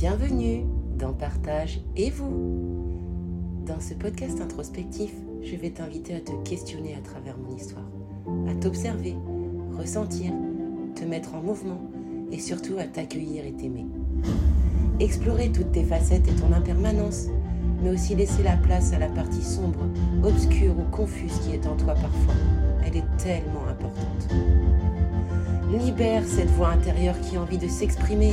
Bienvenue dans Partage et vous. Dans ce podcast introspectif, je vais t'inviter à te questionner à travers mon histoire, à t'observer, ressentir, te mettre en mouvement et surtout à t'accueillir et t'aimer. Explorer toutes tes facettes et ton impermanence, mais aussi laisser la place à la partie sombre, obscure ou confuse qui est en toi parfois. Elle est tellement importante. Libère cette voix intérieure qui a envie de s'exprimer.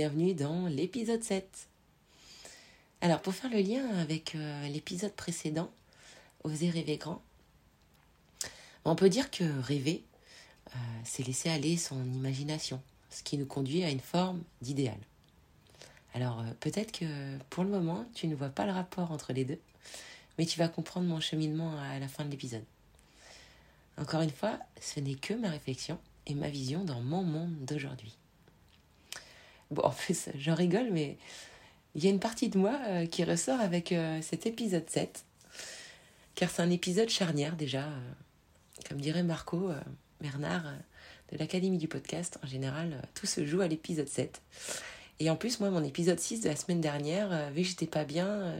Bienvenue dans l'épisode 7. Alors pour faire le lien avec euh, l'épisode précédent, Oser rêver grand, on peut dire que rêver, euh, c'est laisser aller son imagination, ce qui nous conduit à une forme d'idéal. Alors euh, peut-être que pour le moment, tu ne vois pas le rapport entre les deux, mais tu vas comprendre mon cheminement à la fin de l'épisode. Encore une fois, ce n'est que ma réflexion et ma vision dans mon monde d'aujourd'hui. Bon, en plus, j'en rigole, mais il y a une partie de moi euh, qui ressort avec euh, cet épisode 7, car c'est un épisode charnière déjà. Euh, comme dirait Marco Bernard de l'Académie du podcast, en général, tout se joue à l'épisode 7. Et en plus, moi, mon épisode 6 de la semaine dernière, vu que j'étais pas bien,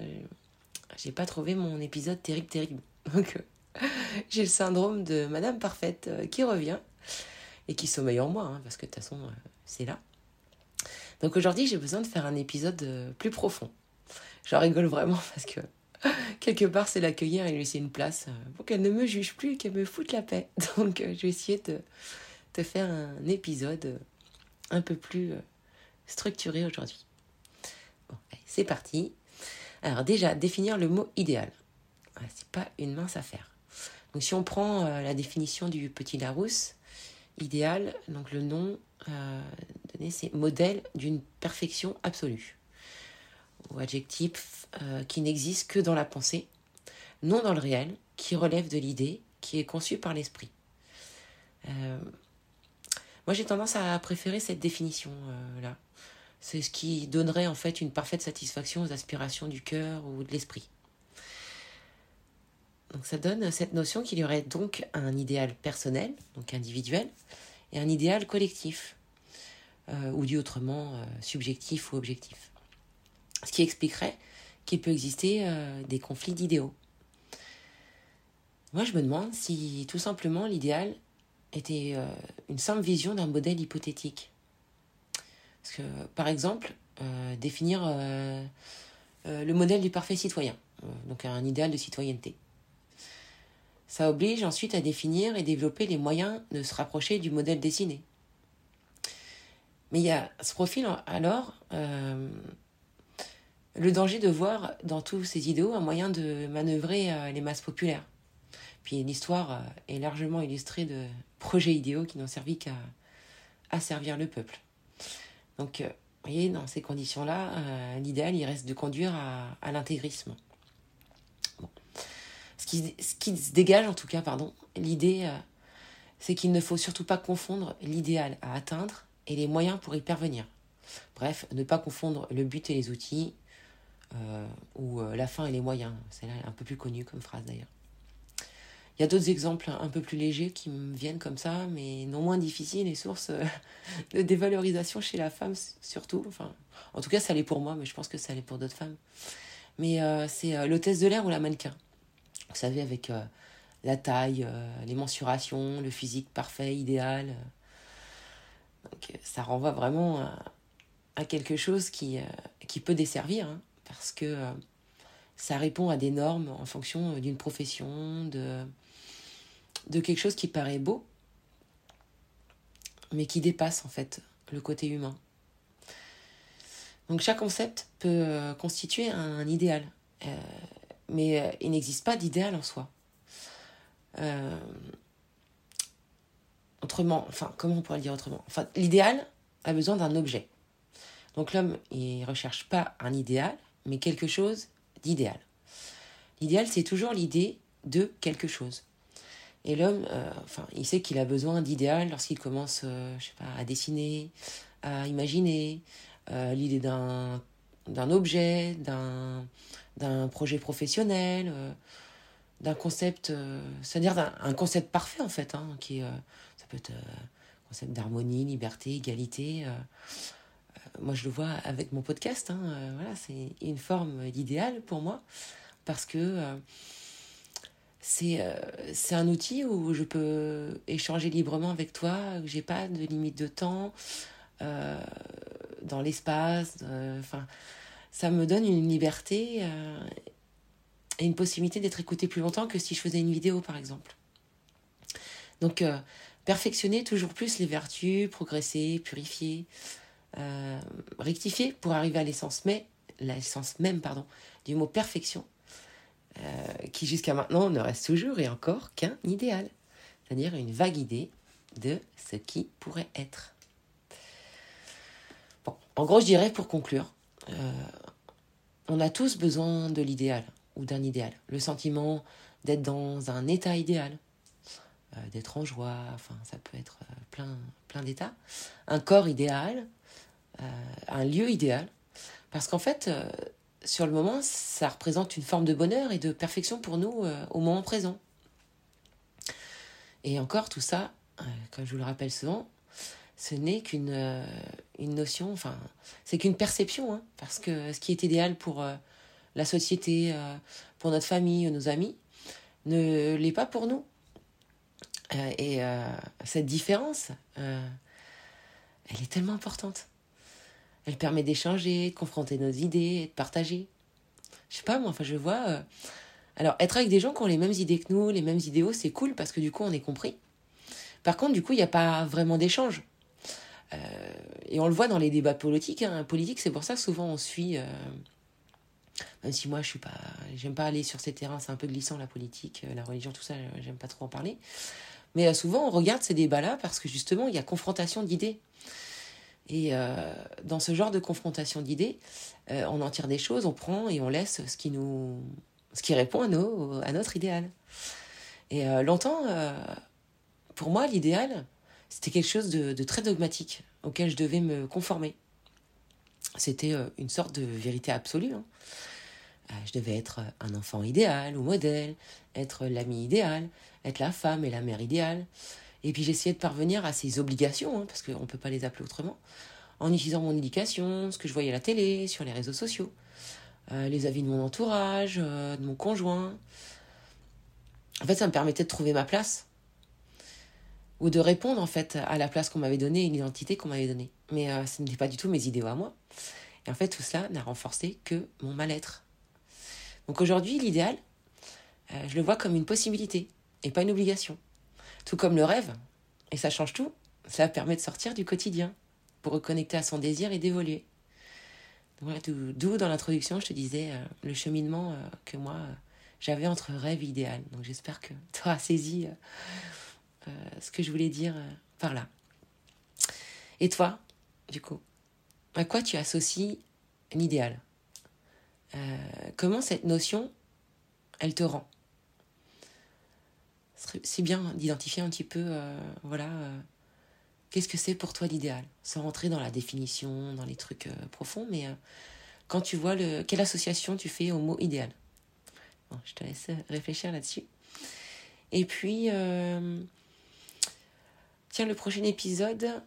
j'ai pas trouvé mon épisode terrible, terrible. Donc, j'ai le syndrome de Madame Parfaite qui revient et qui sommeille en moi, hein, parce que de toute façon, c'est là. Donc aujourd'hui, j'ai besoin de faire un épisode euh, plus profond. J'en rigole vraiment parce que quelque part, c'est l'accueillir et lui laisser une place euh, pour qu'elle ne me juge plus, qu'elle me foute la paix. Donc euh, je vais essayer de te faire un épisode un peu plus structuré aujourd'hui. Bon, c'est parti. Alors déjà, définir le mot idéal. C'est pas une mince affaire. Donc si on prend la définition du petit Larousse, idéal, donc le nom c'est modèle d'une perfection absolue. Ou adjectif euh, qui n'existe que dans la pensée, non dans le réel, qui relève de l'idée, qui est conçue par l'esprit. Euh, moi, j'ai tendance à préférer cette définition-là. C'est ce qui donnerait en fait une parfaite satisfaction aux aspirations du cœur ou de l'esprit. Donc ça donne cette notion qu'il y aurait donc un idéal personnel, donc individuel, et un idéal collectif, euh, ou dit autrement euh, subjectif ou objectif. Ce qui expliquerait qu'il peut exister euh, des conflits d'idéaux. Moi je me demande si tout simplement l'idéal était une simple vision d'un modèle hypothétique. Parce que, par exemple, définir le modèle du parfait citoyen, donc un idéal de citoyenneté. Ça oblige ensuite à définir et développer les moyens de se rapprocher du modèle dessiné. Mais il y a ce profil alors euh, le danger de voir dans tous ces idéaux un moyen de manœuvrer euh, les masses populaires. Puis l'histoire euh, est largement illustrée de projets idéaux qui n'ont servi qu'à servir le peuple. Donc, vous voyez, dans ces conditions-là, l'idéal, il reste de conduire à, l'intégrisme ce qui, se dégage en tout cas, pardon, l'idée, c'est qu'il ne faut surtout pas confondre l'idéal à atteindre et les moyens pour y parvenir. Bref, ne pas confondre le but et les outils, euh, ou euh, la fin et les moyens. C'est là un peu plus connu comme phrase d'ailleurs. Il y a d'autres exemples un peu plus légers qui me viennent comme ça, mais non moins difficiles et sources de dévalorisation chez la femme surtout. Enfin, en tout cas, ça l'est pour moi, mais je pense que ça l'est pour d'autres femmes. Mais c'est l'hôtesse de l'air ou la mannequin. Vous savez, avec euh, la taille, euh, les mensurations, le physique parfait, idéal. Donc, ça renvoie vraiment à, quelque chose qui, euh, peut desservir, hein, parce que ça répond à des normes en fonction d'une profession, de, quelque chose qui paraît beau, mais qui dépasse en fait le côté humain. Donc chaque concept peut constituer un idéal mais euh, il n'existe pas d'idéal en soi. Autrement, enfin, comment on pourrait le dire autrement? Enfin, l'idéal a besoin d'un objet. Donc l'homme, il recherche pas un idéal, mais quelque chose d'idéal. L'idéal, c'est toujours l'idée de quelque chose. Et l'homme, euh, enfin, il sait qu'il a besoin d'idéal lorsqu'il commence, euh, je sais pas, à dessiner, à imaginer, euh, l'idée d'un d'un objet, d'un d'un projet professionnel, d'un concept, c'est-à-dire d'un concept parfait en fait, hein, qui peut être un concept d'harmonie, liberté, égalité. moi, je le vois avec mon podcast. Hein, voilà, c'est une forme d'idéal pour moi parce que euh, c'est un outil où je peux échanger librement avec toi, où j'ai pas de limite de temps euh, dans l'espace. Enfin, ça me donne une liberté euh, et une possibilité d'être écouté plus longtemps que si je faisais une vidéo, par exemple. Donc, perfectionner toujours plus les vertus, progresser, purifier, rectifier pour arriver à l'essence mais l'essence même du mot perfection euh, qui jusqu'à maintenant ne reste toujours et encore qu'un idéal, c'est-à-dire une vague idée de ce qui pourrait être. En gros, je dirais pour conclure, euh, on a tous besoin de l'idéal ou d'un idéal, le sentiment d'être dans un état idéal, euh, d'être en joie, enfin ça peut être plein, plein d'états, un corps idéal, un lieu idéal, parce qu'en fait, sur le moment, ça représente une forme de bonheur et de perfection pour nous euh, au moment présent. Et encore, tout ça, euh, comme je vous le rappelle souvent, ce n'est qu'une euh, une notion, enfin, c'est qu'une perception, hein, parce que ce qui est idéal pour la société, pour notre famille, nos amis, ne l'est pas pour nous. Et cette différence, elle est tellement importante. Elle permet d'échanger, de confronter nos idées, de partager. Je sais pas, moi, enfin, je vois. Euh, alors, être avec des gens qui ont les mêmes idées que nous, les mêmes idéaux, c'est cool parce que du coup, on est compris. Par contre, du coup, il n'y a pas vraiment d'échange. Euh, et on le voit dans les débats politiques. Hein. Politique, c'est pour ça que souvent on suit. Euh, même si moi, je suis pas, j'aime pas aller sur ces terrains, c'est un peu glissant la politique, la religion, tout ça, j'aime pas trop en parler. Mais souvent, on regarde ces débats-là parce que justement, il y a confrontation d'idées. Et euh, dans ce genre de confrontation d'idées, euh, on en tire des choses, on prend et on laisse ce qui nous, ce qui répond à, nos, à notre idéal. Et euh, longtemps, pour moi, l'idéal, c'était quelque chose de, très dogmatique auquel je devais me conformer. C'était une sorte de vérité absolue. Hein. Je devais être un enfant idéal ou modèle, être l'ami idéal, être la femme et la mère idéale. Et puis j'essayais de parvenir à ces obligations, hein, parce qu'on ne peut pas les appeler autrement, en utilisant mon éducation, ce que je voyais à la télé, sur les réseaux sociaux, euh, les avis de mon entourage, euh, de mon conjoint. En fait, ça me permettait de trouver ma place. Ou de répondre en fait à la place qu'on m'avait donnée et l'identité qu'on m'avait donnée. Mais euh, ce n'était pas du tout mes idéaux à moi. Et en fait, tout cela n'a renforcé que mon mal-être. Donc aujourd'hui, l'idéal, je le vois comme une possibilité et pas une obligation. Tout comme le rêve, et ça change tout, ça permet de sortir du quotidien pour reconnecter à son désir et d'évoluer. D'où dans l'introduction, je te disais euh, le cheminement euh, que moi euh, j'avais entre rêve et idéal. Donc j'espère que tu auras saisi ce que je voulais dire par là. Et toi, du coup, à quoi tu associes l'idéal Comment cette notion, elle te rend? C'est bien d'identifier un petit peu, euh, voilà, euh, qu'est-ce que c'est pour toi l'idéal, sans rentrer dans la définition, dans les trucs euh, profonds, mais quand tu vois le, quelle association tu fais au mot idéal? je te laisse réfléchir là-dessus. Et puis, tiens, le prochain épisode,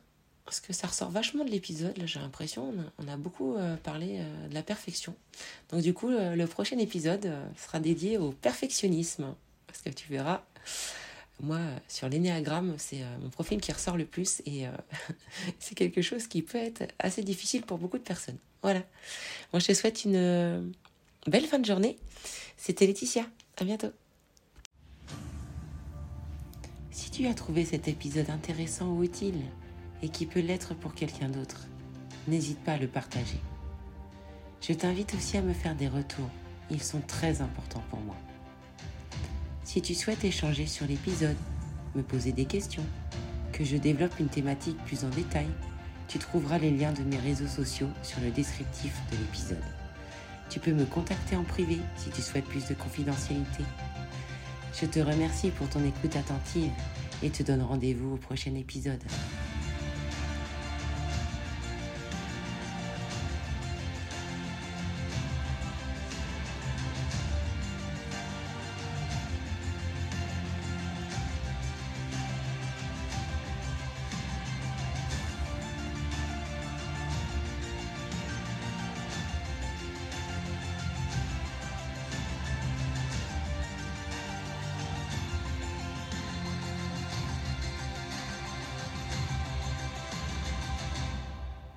parce que ça ressort vachement de l'épisode, j'ai l'impression, on, a beaucoup parlé de la perfection. Donc du coup, le prochain épisode sera dédié au perfectionnisme, parce que tu verras, moi, sur l'énéagramme, c'est euh, mon profil qui ressort le plus et euh, c'est quelque chose qui peut être assez difficile pour beaucoup de personnes. Voilà. Moi, je te souhaite une euh, belle fin de journée. C'était Laetitia. À bientôt. Si tu as trouvé cet épisode intéressant ou utile et qui peut l'être pour quelqu'un d'autre, n'hésite pas à le partager. Je t'invite aussi à me faire des retours. Ils sont très importants pour moi. Si tu souhaites échanger sur l'épisode, me poser des questions, que je développe une thématique plus en détail, tu trouveras les liens de mes réseaux sociaux sur le descriptif de l'épisode. Tu peux me contacter en privé si tu souhaites plus de confidentialité. Je te remercie pour ton écoute attentive et te donne rendez-vous au prochain épisode.